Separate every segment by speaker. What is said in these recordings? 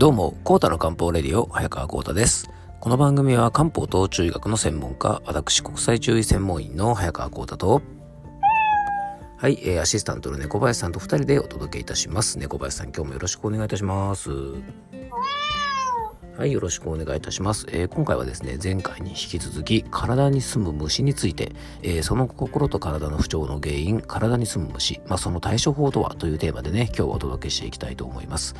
Speaker 1: どうも、コータの漢方レディオ、早川コータです。この番組は漢方と中医学の専門家、私国際中医専門員の早川コータと、はい、えー、アシスタントの猫林さんと二人でお届けいたします。猫林さん、今日もよろしくお願いいたします。はい、よろしくお願いいたします。えー、今回はですね、前回に引き続き、体に住む虫について、えー、その心と体の不調の原因、体に住む虫、まあ、その対処法とはというテーマでね、今日はお届けしていきたいと思います。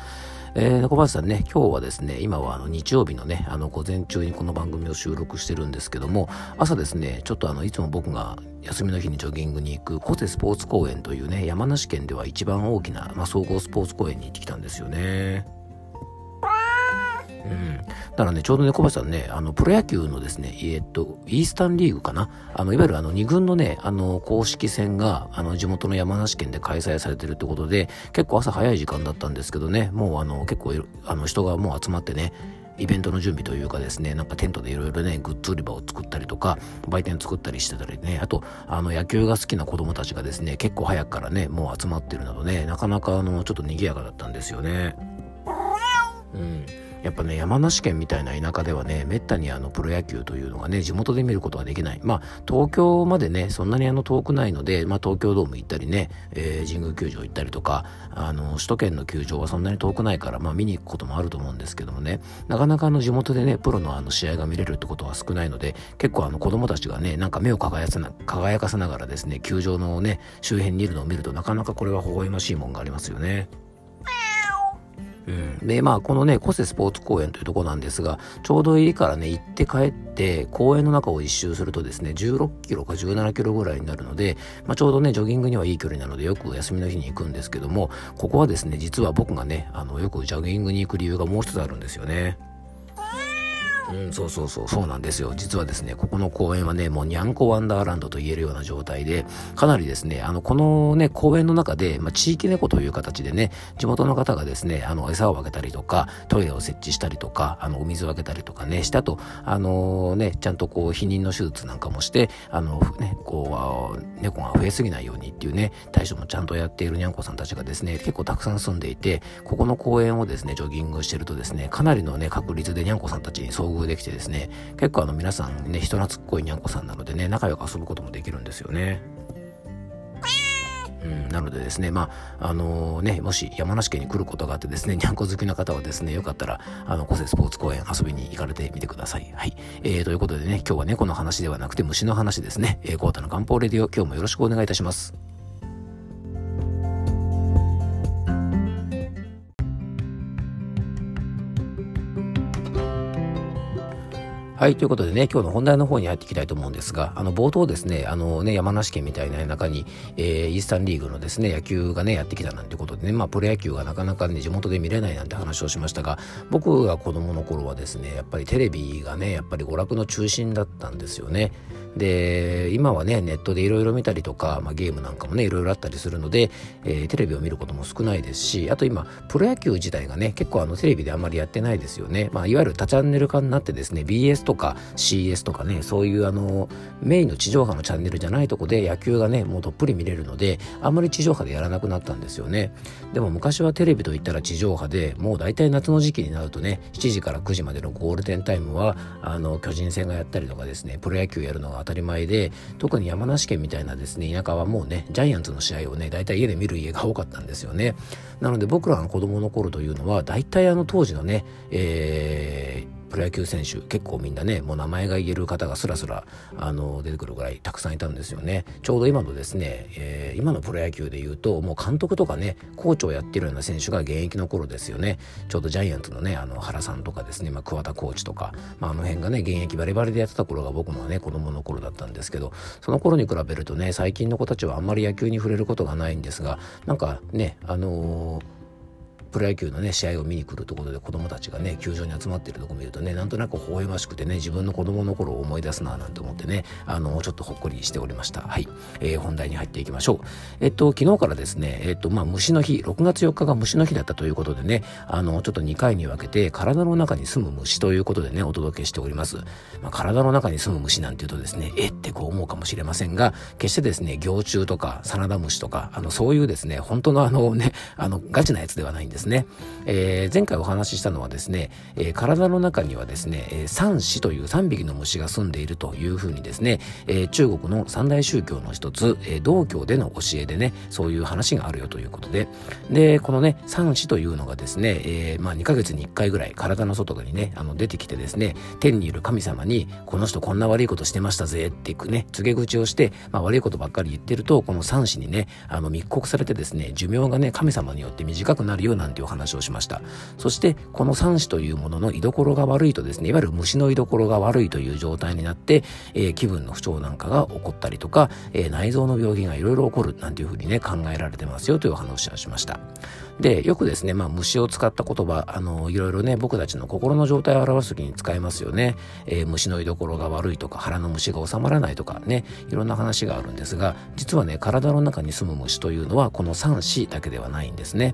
Speaker 1: えー、小林さんね、今日はですね、今はあの日曜日のね、あの午前中にこの番組を収録してるんですけども、朝ですね、ちょっとあの、いつも僕が休みの日にジョギングに行く小瀬スポーツ公園というね、山梨県では一番大きな、まあ、総合スポーツ公園に行ってきたんですよね。うん。だからね、ちょうどね、小林さんね、あの、プロ野球のですね、え、っと、イースタンリーグかな？あの、いわゆるあの、二軍のね、あの、公式戦が、あの、地元の山梨県で開催されてるってことで、結構朝早い時間だったんですけどね、もうあの、結構、あの、人がもう集まってね、イベントの準備というかですね、なんかテントでいろいろね、グッズ売り場を作ったりとか、売店作ったりしてたりね、あと、あの、野球が好きな子供たちがですね、結構早くからね、もう集まってるなどね、なかなかあの、ちょっと賑やかだったんですよね。うん。やっぱね、山梨県みたいな田舎ではね、めったにあのプロ野球というのがね、地元で見ることができない。まあ、東京までね、そんなにあの遠くないので、まあ東京ドーム行ったりね、えー、神宮球場行ったりとか、あの、首都圏の球場はそんなに遠くないから、まあ見に行くこともあると思うんですけどもね、なかなかあの地元でね、プロのあの試合が見れるってことは少ないので、結構あの子供たちがね、なんか目を輝かせな輝かせながらですね、球場のね、周辺にいるのを見るとなかなかこれは微笑ましいもんがありますよね。うん、で、まあ、このね、小瀬スポーツ公園というとこなんですが、ちょうど家からね、行って帰って、公園の中を一周するとですね、16キロか17キロぐらいになるので、まあ、ちょうどね、ジョギングにはいい距離なので、よく休みの日に行くんですけども、ここはですね、実は僕がね、あの、よくジョギングに行く理由がもう一つあるんですよね。うん、そうそうそう、そうなんですよ。実はですね、ここの公園はね、もうにゃんこワンダーランドと言えるような状態で、かなりですね、あの、このね、公園の中で、まあ、地域猫という形でね、地元の方がですね、あの、餌をあげたりとか、トイレを設置したりとか、あの、お水をあげたりとかね、して、あと、あのー、ね、ちゃんとこう、避妊の手術なんかもして、あの、ね、こう、猫が増えすぎないようにっていうね、対処もちゃんとやっているにゃんこさんたちがですね、結構たくさん住んでいて、ここの公園をですね、ジョギングしてるとですね、かなりのね、確率でにゃんこさんたちに遭遇できてですね、結構あの皆さんね、人懐っこいにゃんこさんなのでね、仲良く遊ぶこともできるんですよね。うん、なのでですね、まあ、あのー、ね、もし山梨県に来ることがあってですね、にゃんこ好きな方はですね、よかったら、あの、個性スポーツ公園遊びに行かれてみてください。はい。えー、ということでね、今日は猫の話ではなくて虫の話ですね。えー、コータの漢方レディオ、今日もよろしくお願いいたします。はい、ということでね、今日の本題の方に入っていきたいと思うんですが、あの、冒頭ですね、あのね、山梨県みたいな中に、えー、イースタンリーグのですね、野球がね、やってきたなんてことでね、まあ、プロ野球がなかなかね、地元で見れないなんて話をしましたが、僕が子供の頃はですね、やっぱりテレビがね、やっぱり娯楽の中心だったんですよね。で、今はね、ネットでいろいろ見たりとか、まあ、ゲームなんかもね、いろいろあったりするので、えー、テレビを見ることも少ないですし、あと今、プロ野球自体がね、結構あの、テレビであんまりやってないですよね。まあ、いわゆる多チャンネル化になってですね、BS とか CS とかね、そういうあの、メインの地上波のチャンネルじゃないとこで野球がね、もうどっぷり見れるので、あんまり地上波でやらなくなったんですよね。でも昔はテレビといったら地上波で、もう大体夏の時期になるとね、7時から9時までのゴールデンタイムは、あの、巨人戦がやったりとかですね、プロ野球やるのが当たり前で、特に山梨県みたいなですね、田舎はもうね、ジャイアンツの試合をね、大体家で見る家が多かったんですよね。なので僕らの子供の頃というのは、大体あの当時のね、えープロ野球選手結構みんなねもう名前が言える方がすらすらあの出てくるぐらいたくさんいたんですよね。ちょうど今のですね、えー、今のプロ野球で言うともう監督とかねコーチをやってるような選手が現役の頃ですよね。ちょうどジャイアンツのねあの原さんとかですね、まあ、桑田コーチとか、まあ、あの辺がね現役バリバリでやってた頃が僕のね子供の頃だったんですけどその頃に比べるとね最近の子たちはあんまり野球に触れることがないんですがなんかねあのープロ野球のね試合を見に来るところで子供たちがね球場に集まってるとこ見るとねなんとなく微笑ましくてね自分の子供の頃を思い出すななんて思ってねあのちょっとほっこりしておりました。はい、えー、本題に入っていきましょう。えっと昨日からですねえっとまあ虫の日6月4日が虫の日だったということでねあのちょっと2回に分けて体の中に住む虫ということでねお届けしております、まあ、体の中に住む虫なんていうとですねえってこう思うかもしれませんが決してですね幼虫とかサナダムシとかあのそういうですね本当のあのねあのガチなやつではないんです。ですね。えー、前回お話ししたのはですね、えー、体の中にはですね、えー、三子という3匹の虫が住んでいるというふうにですね、えー、中国の三大宗教の一つ、えー、道教での教えでね、そういう話があるよということで、で、このね、三子というのがですね、えー、まあ2ヶ月に1回ぐらい体の外にね、あの出てきてですね、天にいる神様に、この人こんな悪いことしてましたぜっていうね、告げ口をして、まあ悪いことばっかり言ってると、この三子にね、あの密告されてですね、寿命がね、神様によって短くなるようなんていう話をしました。そして、この三子というものの居所が悪いとですね、いわゆる虫の居所が悪いという状態になって、えー、気分の不調なんかが起こったりとか、えー、内臓の病気がいろいろ起こるなんていうふうにね、考えられてますよというお話をしました。で、よくですね、まあ、虫を使った言葉、あの、いろいろね、僕たちの心の状態を表すときに使いますよね。えー、虫の居所が悪いとか、腹の虫が収まらないとかね、いろんな話があるんですが、実はね、体の中に住む虫というのは、この3子だけではないんですね。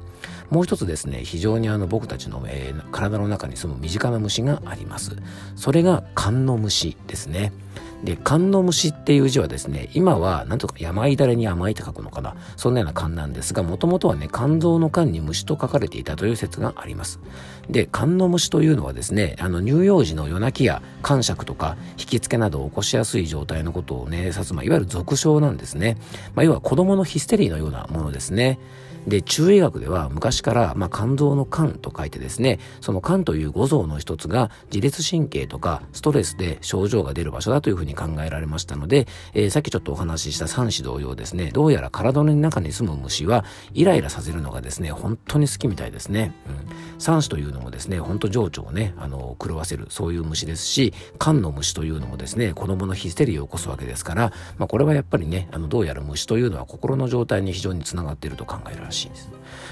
Speaker 1: もう一つですね、非常にあの、僕たちの、えー、体の中に住む身近な虫があります。それが、寒の虫ですね。で、寒の虫っていう字はですね、今はなんとか山いだれに甘いって書くのかな。そんなような寒なんですが、もともとはね、肝臓の肝に虫と書かれていたという説があります。で、寒の虫というのはですね、あの、乳幼児の夜泣きや感触とか引きつけなどを起こしやすい状態のことをね、指す、ま、いわゆる俗称なんですね。まあ、要は子供のヒステリーのようなものですね。で、中医学では昔から、まあ、肝臓の肝と書いてですね、その肝という五臓の一つが自律神経とかストレスで症状が出る場所だというふうに考えられましたので、えー、さっきちょっとお話しした三子同様ですね、どうやら体の中に住む虫はイライラさせるのがですね、本当に好きみたいですね。うん、三子というのもですね、本当情緒をね、あの、狂わせる、そういう虫ですし、肝の虫というのもですね、子供のヒステリーを起こすわけですから、まあ、これはやっぱりね、あの、どうやら虫というのは心の状態に非常につながっていると考えるらしいです。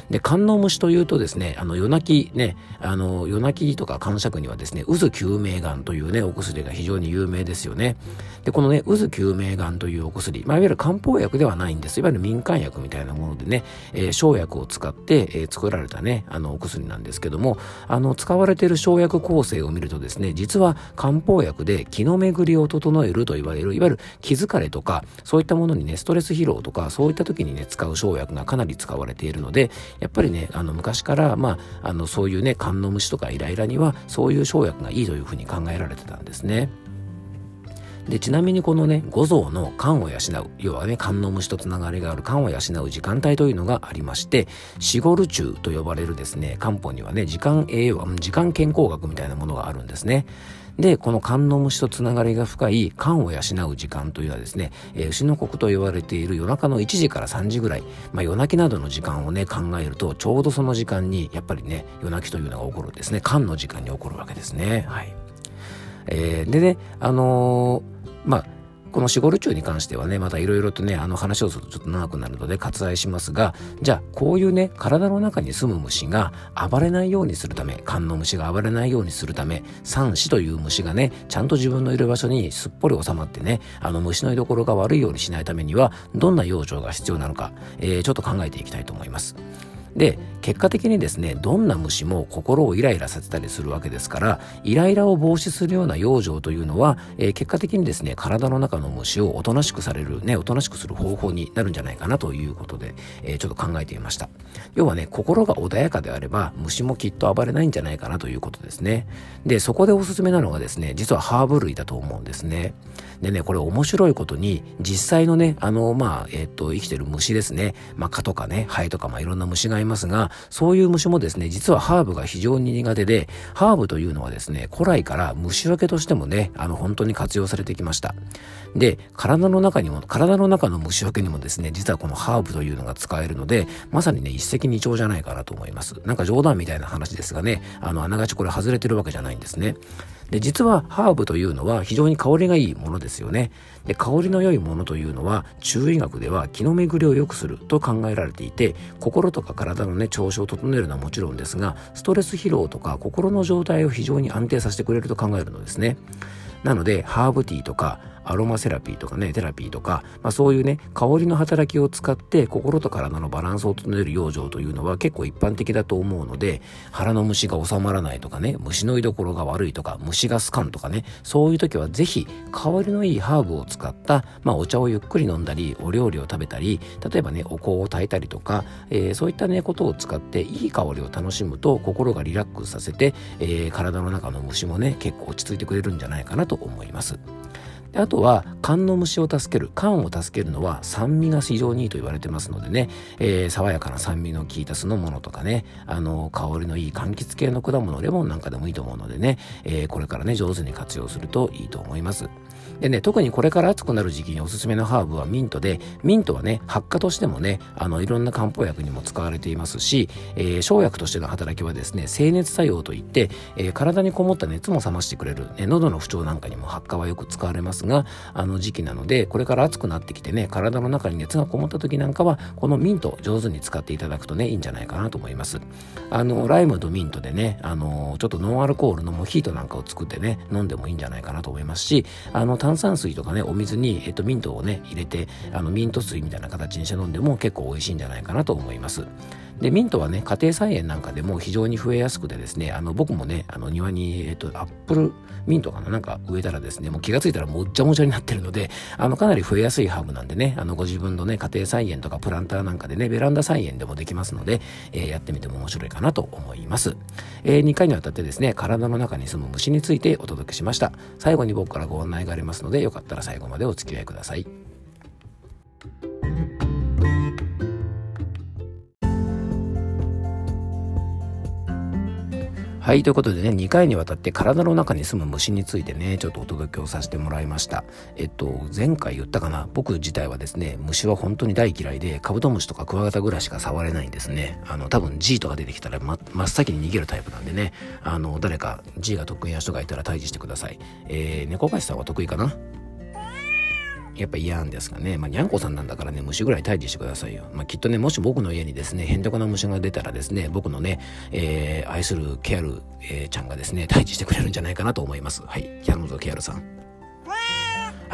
Speaker 1: で、観音虫というとですね、あの、夜泣きね、あの、夜泣きとか感触にはですね、渦救命丸というね、お薬が非常に有名ですよね。で、このね、渦救命丸というお薬、まあ、いわゆる漢方薬ではないんです。いわゆる民間薬みたいなものでね、えー、生薬を使って、えー、作られたね、あの、お薬なんですけども、あの、使われている生薬構成を見るとですね、実は漢方薬で気の巡りを整えると言われる、いわゆる気疲れとか、そういったものにね、ストレス疲労とか、そういった時にね、使う生薬がかなり使われてているので、やっぱりね、あの、昔から、まあ、あの、そういうね、寒の虫とかイライラには、そういう生薬がいいというふうに考えられてたんですね。で、ちなみにこのね、五臓の肝を養う、要はね、肝の虫とつながりがある肝を養う時間帯というのがありまして、シゴル中と呼ばれるですね、漢方にはね、時間栄養、時間健康学みたいなものがあるんですね。で、この肝の虫とつながりが深い肝を養う時間というのはですね、えー、牛の国と言われている夜中の1時から3時ぐらい、まあ、夜泣きなどの時間をね、考えると、ちょうどその時間に、やっぱりね、夜泣きというのが起こるんですね。肝の時間に起こるわけですね。はい。えー、でね、あのーまあこのシゴル虫に関してはね、またいろいろとね、あの話をするとちょっと長くなるので割愛しますが、じゃあこういうね、体の中に住む虫が暴れないようにするため、缶の虫が暴れないようにするため、三子という虫がね、ちゃんと自分のいる場所にすっぽり収まってね、あの虫の居所が悪いようにしないためには、どんな養生が必要なのか、えー、ちょっと考えていきたいと思います。で、結果的にですね、どんな虫も心をイライラさせたりするわけですから、イライラを防止するような養生というのは、えー、結果的にですね、体の中の虫をおとなしくされる、ね、おとなしくする方法になるんじゃないかなということで、えー、ちょっと考えてみました。要はね、心が穏やかであれば、虫もきっと暴れないんじゃないかなということですね。で、そこでおすすめなのがですね、実はハーブ類だと思うんですね。でね、これ面白いことに、実際のね、あの、まあ、えっ、と、生きてる虫ですね。まあ、蚊とかね、ハエとか、まあ、いろんな虫がいますが、そういう虫もですね、実はハーブが非常に苦手で、ハーブというのはですね、古来から虫除けとしてもね、あの、本当に活用されてきました。で、体の中にも、体の中の虫除けにもですね、実はこのハーブというのが使えるので、まさにね、一石二鳥じゃないかなと思います。なんか冗談みたいな話ですがね、あの、あながちこれ外れてるわけじゃないんですね。で、実はハーブというのは非常に香りがいいものですよね。で、香りの良いものというのは、中医学では気の巡りを良くすると考えられていて、心とか体のね、調子を整えるのはもちろんですが、ストレス疲労とか心の状態を非常に安定させてくれると考えるのですね。なので、ハーブティーとか、アロマセラピーとかね、テラピーとか、まあそういうね、香りの働きを使って心と体のバランスを整える養生というのは結構一般的だと思うので、腹の虫が収まらないとかね、虫の居所が悪いとか、虫が好かんとかね、そういう時はぜひ香りのいいハーブを使った、まあお茶をゆっくり飲んだり、お料理を食べたり、例えばね、お香を炊いたりとか、えー、そういったね、ことを使っていい香りを楽しむと心がリラックスさせて、えー、体の中の虫もね、結構落ち着いてくれるんじゃないかなと思います。あとは缶の虫を助ける缶を助けるのは酸味が非常にいいと言われてますのでね、えー、爽やかな酸味の効いた酢の物とかね。あの香りのいい柑橘系の果物レモンなんかでもいいと思うのでね、えー、これからね上手に活用するといいと思います。でね、特にこれから暑くなる時期におすすめのハーブはミントで、ミントはね、発火としてもね、あの、いろんな漢方薬にも使われていますし、えー、生薬としての働きはですね、清熱作用といって、えー、体にこもった熱も冷ましてくれる、ね、喉の不調なんかにも発火はよく使われますが、あの時期なので、これから暑くなってきてね、体の中に熱がこもった時なんかは、このミント上手に使っていただくとね、いいんじゃないかなと思います。あの、ライムとミントでね、あの、ちょっとノンアルコールのモヒートなんかを作ってね、飲んでもいいんじゃないかなと思いますし、あの、炭酸水とかね、お水に、えっと、ミントをね、入れて、あの、ミント水みたいな形にして飲んでも結構美味しいんじゃないかなと思います。で、ミントはね、家庭菜園なんかでも非常に増えやすくてですね、あの、僕もね、あの、庭に、えっと、アップルミントかななんか植えたらですね、もう気がついたらもっちゃもちゃになってるので、あの、かなり増えやすいハーブなんでね、あの、ご自分のね、家庭菜園とかプランターなんかでね、ベランダ菜園でもできますので、えー、やってみても面白いかなと思います。えー、2回にわたってですね、体の中に住む虫についてお届けしました。最後に僕からご案内がありますので、よかったら最後までお付き合いください。はい、ということでね、2回にわたって体の中に住む虫についてね、ちょっとお届けをさせてもらいました。えっと、前回言ったかな、僕自体はですね、虫は本当に大嫌いで、カブトムシとかクワガタぐらいしか触れないんですね。あの、多分 G とか出てきたら、ま、真っ先に逃げるタイプなんでね、あの、誰か G が得意な人がいたら退治してください。えー、猫飼さんは得意かな？やっぱ嫌んですかね。まあ、にゃんこさんなんだからね、虫ぐらい退治してくださいよ。まあ、きっとね、もし僕の家にですね、へんてこな虫が出たらですね、僕のね、えー、愛するケアル、えー、ちゃんがですね、退治してくれるんじゃないかなと思います。はい。キャノゾケアルさん。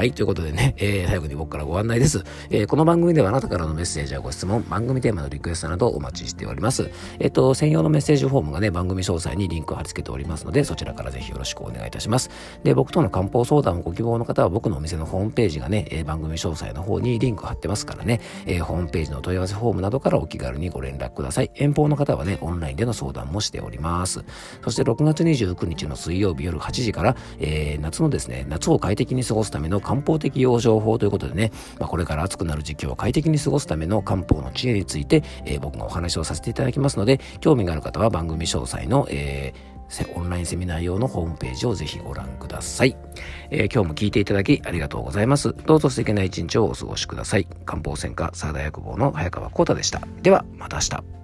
Speaker 1: はい、ということでね、えー、最後に僕からご案内です。えー、この番組ではあなたからのメッセージやご質問、番組テーマのリクエストなどお待ちしております。えっ、ー、と、専用のメッセージフォームがね、番組詳細にリンクを貼り付けておりますので、そちらからぜひよろしくお願いいたします。で、僕との漢方相談をご希望の方は僕のお店のホームページがね、えー、番組詳細の方にリンク貼ってますからね、えー、ホームページの問い合わせフォームなどからお気軽にご連絡ください。遠方の方はね、オンラインでの相談もしております。そして6月29日の水曜日夜8時から、えー、夏のですね、夏を快適に過ごすための漢方的養情報ということでね、まあ、これから暑くなる時期を快適に過ごすための漢方の知恵について、えー、僕がお話をさせていただきますので、興味がある方は番組詳細の、えーオンラインセミナー用のホームページをぜひご覧ください、えー、今日も聞いていただきありがとうございます。どうぞ素敵な一日をお過ごしください。漢方専科サーダ薬房の早川幸太でした。では、また明日。